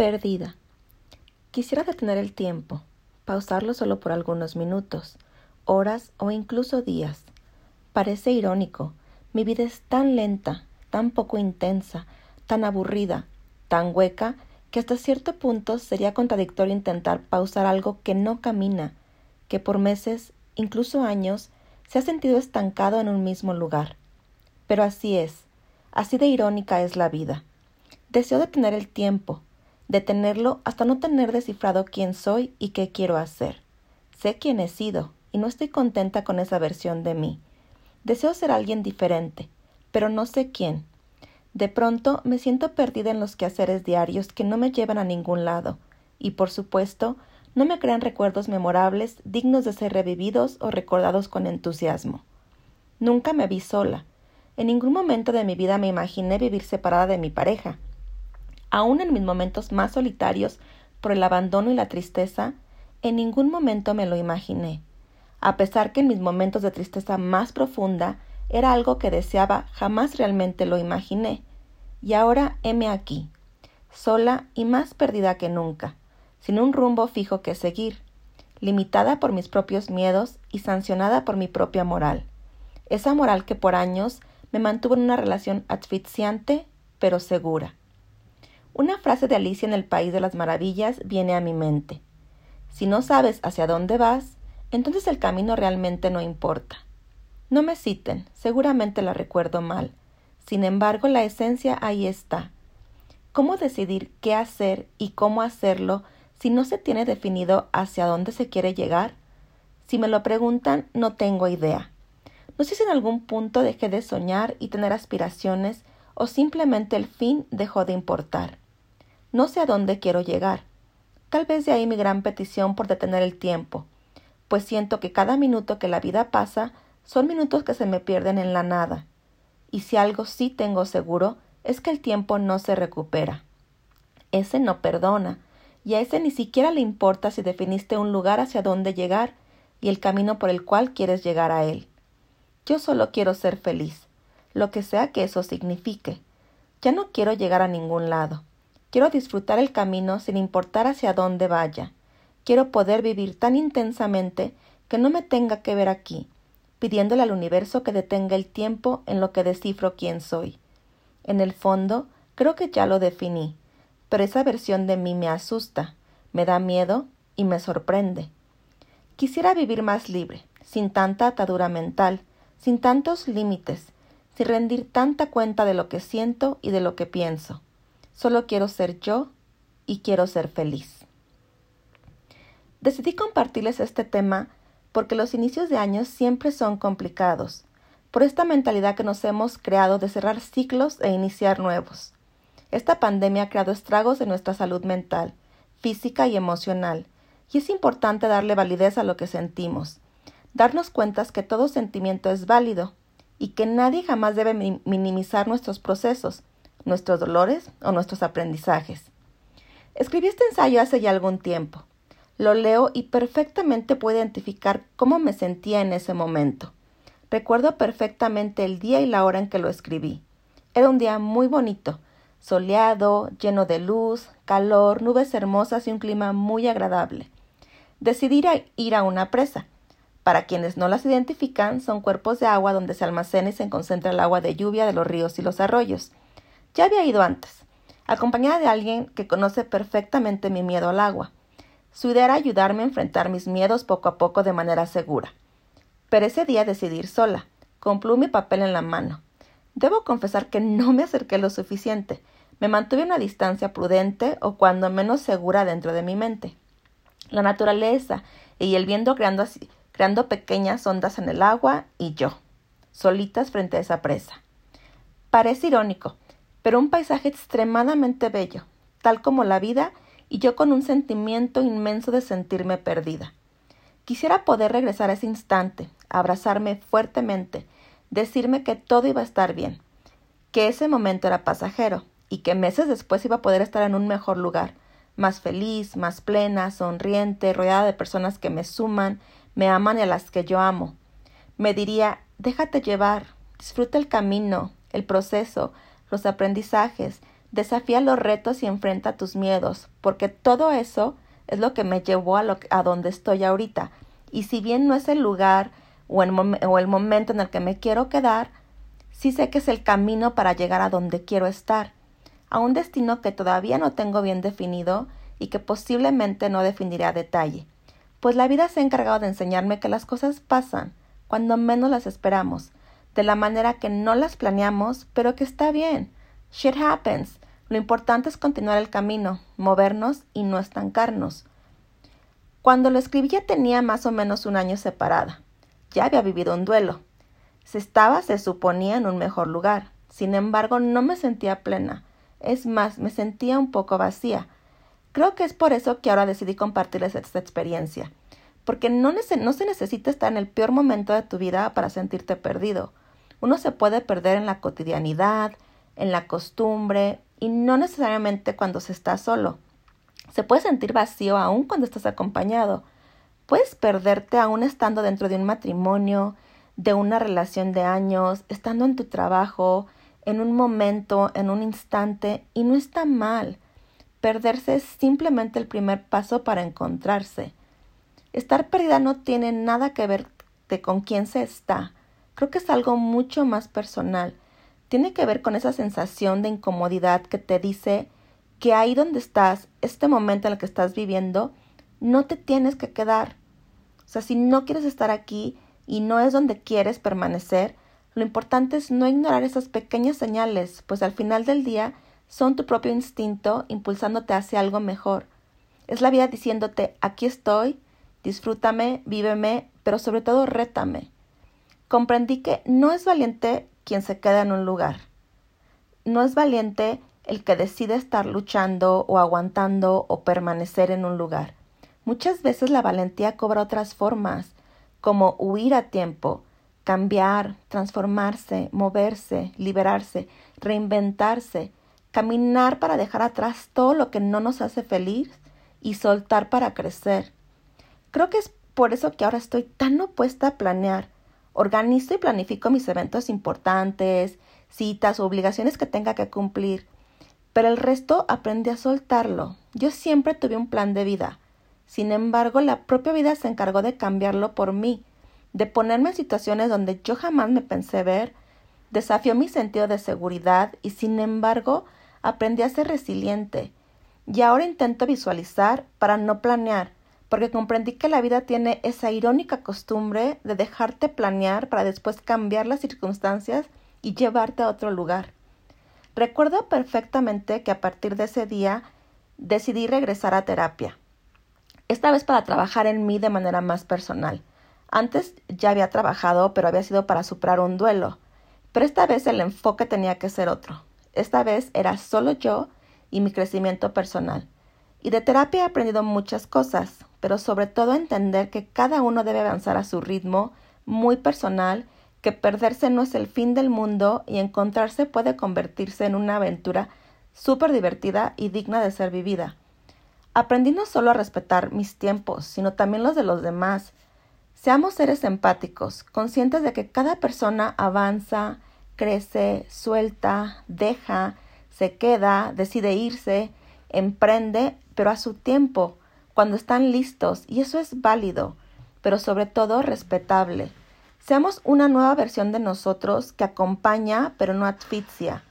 Perdida. Quisiera detener el tiempo, pausarlo solo por algunos minutos, horas o incluso días. Parece irónico, mi vida es tan lenta, tan poco intensa, tan aburrida, tan hueca, que hasta cierto punto sería contradictorio intentar pausar algo que no camina, que por meses, incluso años, se ha sentido estancado en un mismo lugar. Pero así es, así de irónica es la vida. Deseo detener el tiempo, detenerlo hasta no tener descifrado quién soy y qué quiero hacer. Sé quién he sido y no estoy contenta con esa versión de mí. Deseo ser alguien diferente, pero no sé quién. De pronto me siento perdida en los quehaceres diarios que no me llevan a ningún lado, y por supuesto no me crean recuerdos memorables dignos de ser revividos o recordados con entusiasmo. Nunca me vi sola. En ningún momento de mi vida me imaginé vivir separada de mi pareja, Aún en mis momentos más solitarios por el abandono y la tristeza, en ningún momento me lo imaginé, a pesar que en mis momentos de tristeza más profunda era algo que deseaba, jamás realmente lo imaginé. Y ahora heme aquí, sola y más perdida que nunca, sin un rumbo fijo que seguir, limitada por mis propios miedos y sancionada por mi propia moral. Esa moral que por años me mantuvo en una relación asfixiante pero segura. Una frase de Alicia en el País de las Maravillas viene a mi mente. Si no sabes hacia dónde vas, entonces el camino realmente no importa. No me citen, seguramente la recuerdo mal. Sin embargo, la esencia ahí está. ¿Cómo decidir qué hacer y cómo hacerlo si no se tiene definido hacia dónde se quiere llegar? Si me lo preguntan, no tengo idea. No sé si en algún punto dejé de soñar y tener aspiraciones o simplemente el fin dejó de importar. No sé a dónde quiero llegar. Tal vez de ahí mi gran petición por detener el tiempo, pues siento que cada minuto que la vida pasa son minutos que se me pierden en la nada. Y si algo sí tengo seguro es que el tiempo no se recupera. Ese no perdona, y a ese ni siquiera le importa si definiste un lugar hacia dónde llegar y el camino por el cual quieres llegar a él. Yo solo quiero ser feliz, lo que sea que eso signifique. Ya no quiero llegar a ningún lado. Quiero disfrutar el camino sin importar hacia dónde vaya. Quiero poder vivir tan intensamente que no me tenga que ver aquí, pidiéndole al universo que detenga el tiempo en lo que descifro quién soy. En el fondo, creo que ya lo definí, pero esa versión de mí me asusta, me da miedo y me sorprende. Quisiera vivir más libre, sin tanta atadura mental, sin tantos límites, sin rendir tanta cuenta de lo que siento y de lo que pienso. Solo quiero ser yo y quiero ser feliz. Decidí compartirles este tema porque los inicios de años siempre son complicados, por esta mentalidad que nos hemos creado de cerrar ciclos e iniciar nuevos. Esta pandemia ha creado estragos en nuestra salud mental, física y emocional, y es importante darle validez a lo que sentimos, darnos cuenta que todo sentimiento es válido y que nadie jamás debe minimizar nuestros procesos, nuestros dolores o nuestros aprendizajes. Escribí este ensayo hace ya algún tiempo. Lo leo y perfectamente puedo identificar cómo me sentía en ese momento. Recuerdo perfectamente el día y la hora en que lo escribí. Era un día muy bonito, soleado, lleno de luz, calor, nubes hermosas y un clima muy agradable. Decidí ir a una presa. Para quienes no las identifican, son cuerpos de agua donde se almacena y se concentra el agua de lluvia de los ríos y los arroyos. Ya había ido antes, acompañada de alguien que conoce perfectamente mi miedo al agua. Su idea era ayudarme a enfrentar mis miedos poco a poco de manera segura. Pero ese día decidí ir sola, con pluma y papel en la mano. Debo confesar que no me acerqué lo suficiente. Me mantuve a una distancia prudente o cuando menos segura dentro de mi mente. La naturaleza y el viento creando, creando pequeñas ondas en el agua y yo, solitas frente a esa presa. Parece irónico, pero un paisaje extremadamente bello, tal como la vida, y yo con un sentimiento inmenso de sentirme perdida. Quisiera poder regresar a ese instante, abrazarme fuertemente, decirme que todo iba a estar bien, que ese momento era pasajero y que meses después iba a poder estar en un mejor lugar, más feliz, más plena, sonriente, rodeada de personas que me suman, me aman y a las que yo amo. Me diría, déjate llevar, disfruta el camino, el proceso, los aprendizajes, Desafía los retos y enfrenta tus miedos, porque todo eso es lo que me llevó a, lo, a donde estoy ahorita. Y si bien no es el lugar o el, o el momento en el que me quiero quedar, sí sé que es el camino para llegar a donde quiero estar, a un destino que todavía no tengo bien definido y que posiblemente no definiré a detalle, pues la vida se ha encargado de enseñarme que las cosas pasan cuando menos las esperamos, de la manera que no las planeamos, pero que está bien. Shit happens. Lo importante es continuar el camino, movernos y no estancarnos. Cuando lo escribí ya tenía más o menos un año separada. Ya había vivido un duelo. Se estaba, se suponía, en un mejor lugar. Sin embargo, no me sentía plena. Es más, me sentía un poco vacía. Creo que es por eso que ahora decidí compartirles esta experiencia. Porque no, no se necesita estar en el peor momento de tu vida para sentirte perdido. Uno se puede perder en la cotidianidad, en la costumbre, y no necesariamente cuando se está solo. Se puede sentir vacío aún cuando estás acompañado. Puedes perderte aún estando dentro de un matrimonio, de una relación de años, estando en tu trabajo, en un momento, en un instante, y no está mal. Perderse es simplemente el primer paso para encontrarse. Estar perdida no tiene nada que ver de con quién se está. Creo que es algo mucho más personal tiene que ver con esa sensación de incomodidad que te dice que ahí donde estás, este momento en el que estás viviendo, no te tienes que quedar. O sea, si no quieres estar aquí y no es donde quieres permanecer, lo importante es no ignorar esas pequeñas señales, pues al final del día son tu propio instinto impulsándote hacia algo mejor. Es la vida diciéndote, aquí estoy, disfrútame, víveme, pero sobre todo rétame. Comprendí que no es valiente quien se queda en un lugar. No es valiente el que decide estar luchando o aguantando o permanecer en un lugar. Muchas veces la valentía cobra otras formas, como huir a tiempo, cambiar, transformarse, moverse, liberarse, reinventarse, caminar para dejar atrás todo lo que no nos hace feliz y soltar para crecer. Creo que es por eso que ahora estoy tan opuesta a planear, Organizo y planifico mis eventos importantes, citas o obligaciones que tenga que cumplir, pero el resto aprendí a soltarlo. Yo siempre tuve un plan de vida. Sin embargo, la propia vida se encargó de cambiarlo por mí, de ponerme en situaciones donde yo jamás me pensé ver, desafió mi sentido de seguridad y sin embargo aprendí a ser resiliente. Y ahora intento visualizar para no planear, porque comprendí que la vida tiene esa irónica costumbre de dejarte planear para después cambiar las circunstancias y llevarte a otro lugar. Recuerdo perfectamente que a partir de ese día decidí regresar a terapia, esta vez para trabajar en mí de manera más personal. Antes ya había trabajado, pero había sido para superar un duelo, pero esta vez el enfoque tenía que ser otro. Esta vez era solo yo y mi crecimiento personal. Y de terapia he aprendido muchas cosas, pero sobre todo entender que cada uno debe avanzar a su ritmo, muy personal, que perderse no es el fin del mundo y encontrarse puede convertirse en una aventura súper divertida y digna de ser vivida. Aprendí no solo a respetar mis tiempos, sino también los de los demás. Seamos seres empáticos, conscientes de que cada persona avanza, crece, suelta, deja, se queda, decide irse, emprende, pero a su tiempo, cuando están listos, y eso es válido, pero sobre todo respetable. Seamos una nueva versión de nosotros que acompaña pero no asfixia,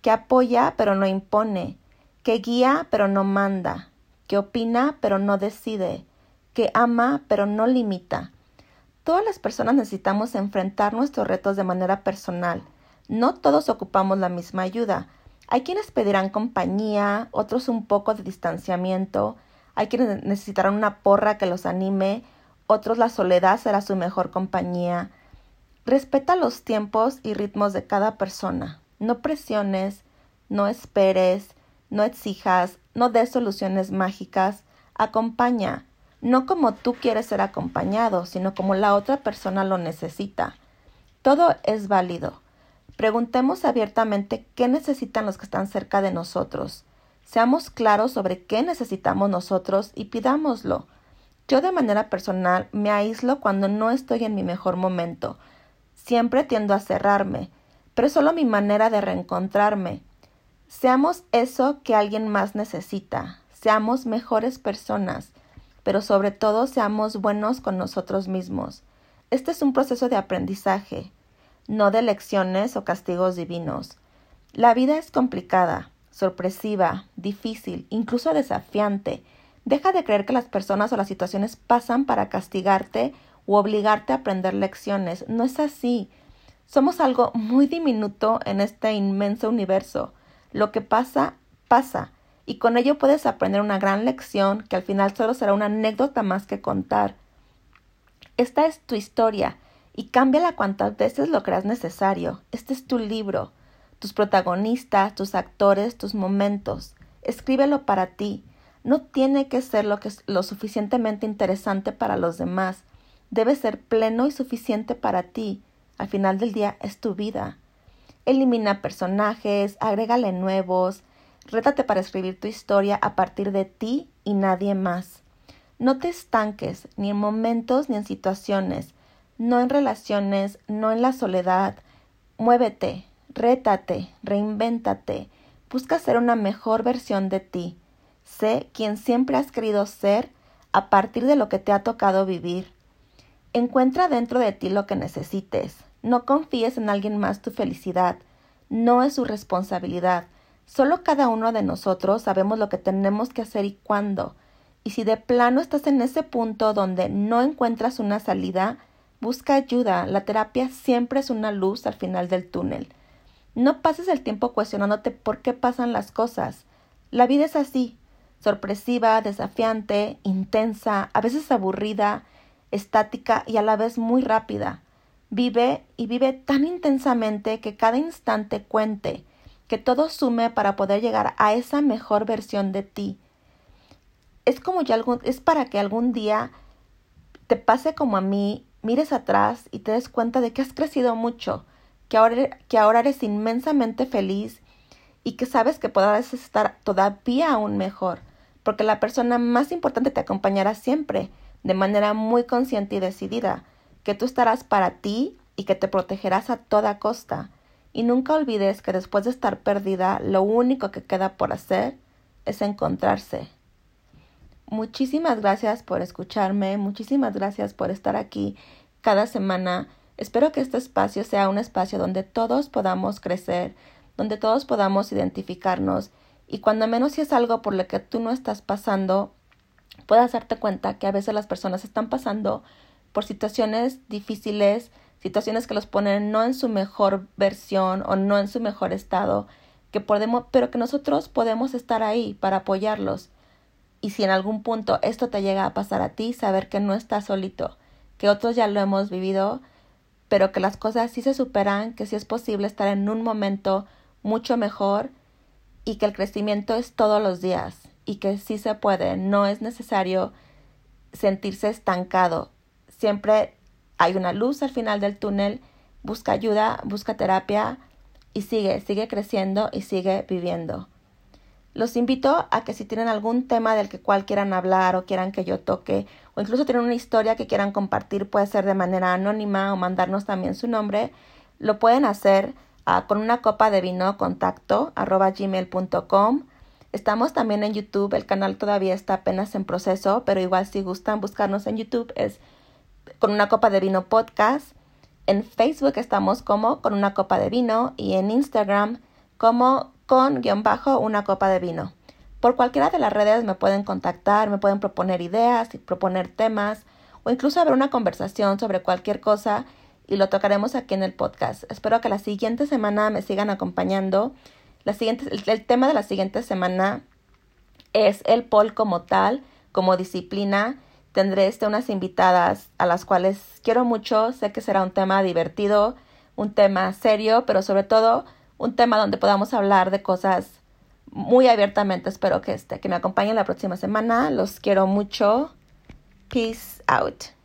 que apoya pero no impone, que guía pero no manda, que opina pero no decide, que ama pero no limita. Todas las personas necesitamos enfrentar nuestros retos de manera personal. No todos ocupamos la misma ayuda. Hay quienes pedirán compañía, otros un poco de distanciamiento, hay quienes necesitarán una porra que los anime, otros la soledad será su mejor compañía. Respeta los tiempos y ritmos de cada persona. No presiones, no esperes, no exijas, no des soluciones mágicas. Acompaña, no como tú quieres ser acompañado, sino como la otra persona lo necesita. Todo es válido. Preguntemos abiertamente qué necesitan los que están cerca de nosotros. Seamos claros sobre qué necesitamos nosotros y pidámoslo. Yo de manera personal me aíslo cuando no estoy en mi mejor momento. Siempre tiendo a cerrarme, pero es solo mi manera de reencontrarme. Seamos eso que alguien más necesita, seamos mejores personas, pero sobre todo seamos buenos con nosotros mismos. Este es un proceso de aprendizaje, no de lecciones o castigos divinos. La vida es complicada, sorpresiva, difícil, incluso desafiante. Deja de creer que las personas o las situaciones pasan para castigarte o obligarte a aprender lecciones. No es así. Somos algo muy diminuto en este inmenso universo. Lo que pasa, pasa, y con ello puedes aprender una gran lección que al final solo será una anécdota más que contar. Esta es tu historia, y cámbiala cuantas veces lo creas necesario. Este es tu libro, tus protagonistas, tus actores, tus momentos. Escríbelo para ti. No tiene que ser lo, que es lo suficientemente interesante para los demás. Debe ser pleno y suficiente para ti. Al final del día es tu vida. Elimina personajes, agrégale nuevos, rétate para escribir tu historia a partir de ti y nadie más. No te estanques ni en momentos ni en situaciones, no en relaciones, no en la soledad. Muévete, rétate, reinvéntate, busca ser una mejor versión de ti. Sé quien siempre has querido ser a partir de lo que te ha tocado vivir. Encuentra dentro de ti lo que necesites. No confíes en alguien más tu felicidad. No es su responsabilidad. Solo cada uno de nosotros sabemos lo que tenemos que hacer y cuándo. Y si de plano estás en ese punto donde no encuentras una salida, busca ayuda. La terapia siempre es una luz al final del túnel. No pases el tiempo cuestionándote por qué pasan las cosas. La vida es así, sorpresiva, desafiante, intensa, a veces aburrida, estática y a la vez muy rápida. Vive y vive tan intensamente que cada instante cuente, que todo sume para poder llegar a esa mejor versión de ti. Es como ya algún, es para que algún día te pase como a mí, mires atrás y te des cuenta de que has crecido mucho, que ahora, que ahora eres inmensamente feliz y que sabes que podrás estar todavía aún mejor, porque la persona más importante te acompañará siempre, de manera muy consciente y decidida, que tú estarás para ti y que te protegerás a toda costa. Y nunca olvides que después de estar perdida, lo único que queda por hacer es encontrarse. Muchísimas gracias por escucharme, muchísimas gracias por estar aquí cada semana. Espero que este espacio sea un espacio donde todos podamos crecer, donde todos podamos identificarnos y cuando menos si es algo por lo que tú no estás pasando, puedas darte cuenta que a veces las personas están pasando por situaciones difíciles, situaciones que los ponen no en su mejor versión o no en su mejor estado, que podemos, pero que nosotros podemos estar ahí para apoyarlos. Y si en algún punto esto te llega a pasar a ti, saber que no estás solito, que otros ya lo hemos vivido, pero que las cosas sí se superan, que sí es posible estar en un momento mucho mejor y que el crecimiento es todos los días y que sí se puede, no es necesario sentirse estancado. Siempre hay una luz al final del túnel, busca ayuda, busca terapia y sigue, sigue creciendo y sigue viviendo. Los invito a que si tienen algún tema del que cual quieran hablar o quieran que yo toque o incluso tienen una historia que quieran compartir, puede ser de manera anónima o mandarnos también su nombre, lo pueden hacer ah, con una copa de vino contacto. Estamos también en YouTube, el canal todavía está apenas en proceso, pero igual si gustan buscarnos en YouTube es con una copa de vino podcast. En Facebook estamos como con una copa de vino y en Instagram como con guion bajo una copa de vino. Por cualquiera de las redes me pueden contactar, me pueden proponer ideas, proponer temas o incluso haber una conversación sobre cualquier cosa y lo tocaremos aquí en el podcast. Espero que la siguiente semana me sigan acompañando. La siguiente, el, el tema de la siguiente semana es el POL como tal, como disciplina tendré este, unas invitadas a las cuales quiero mucho. Sé que será un tema divertido, un tema serio, pero sobre todo un tema donde podamos hablar de cosas muy abiertamente. Espero que, este, que me acompañen la próxima semana. Los quiero mucho. Peace out.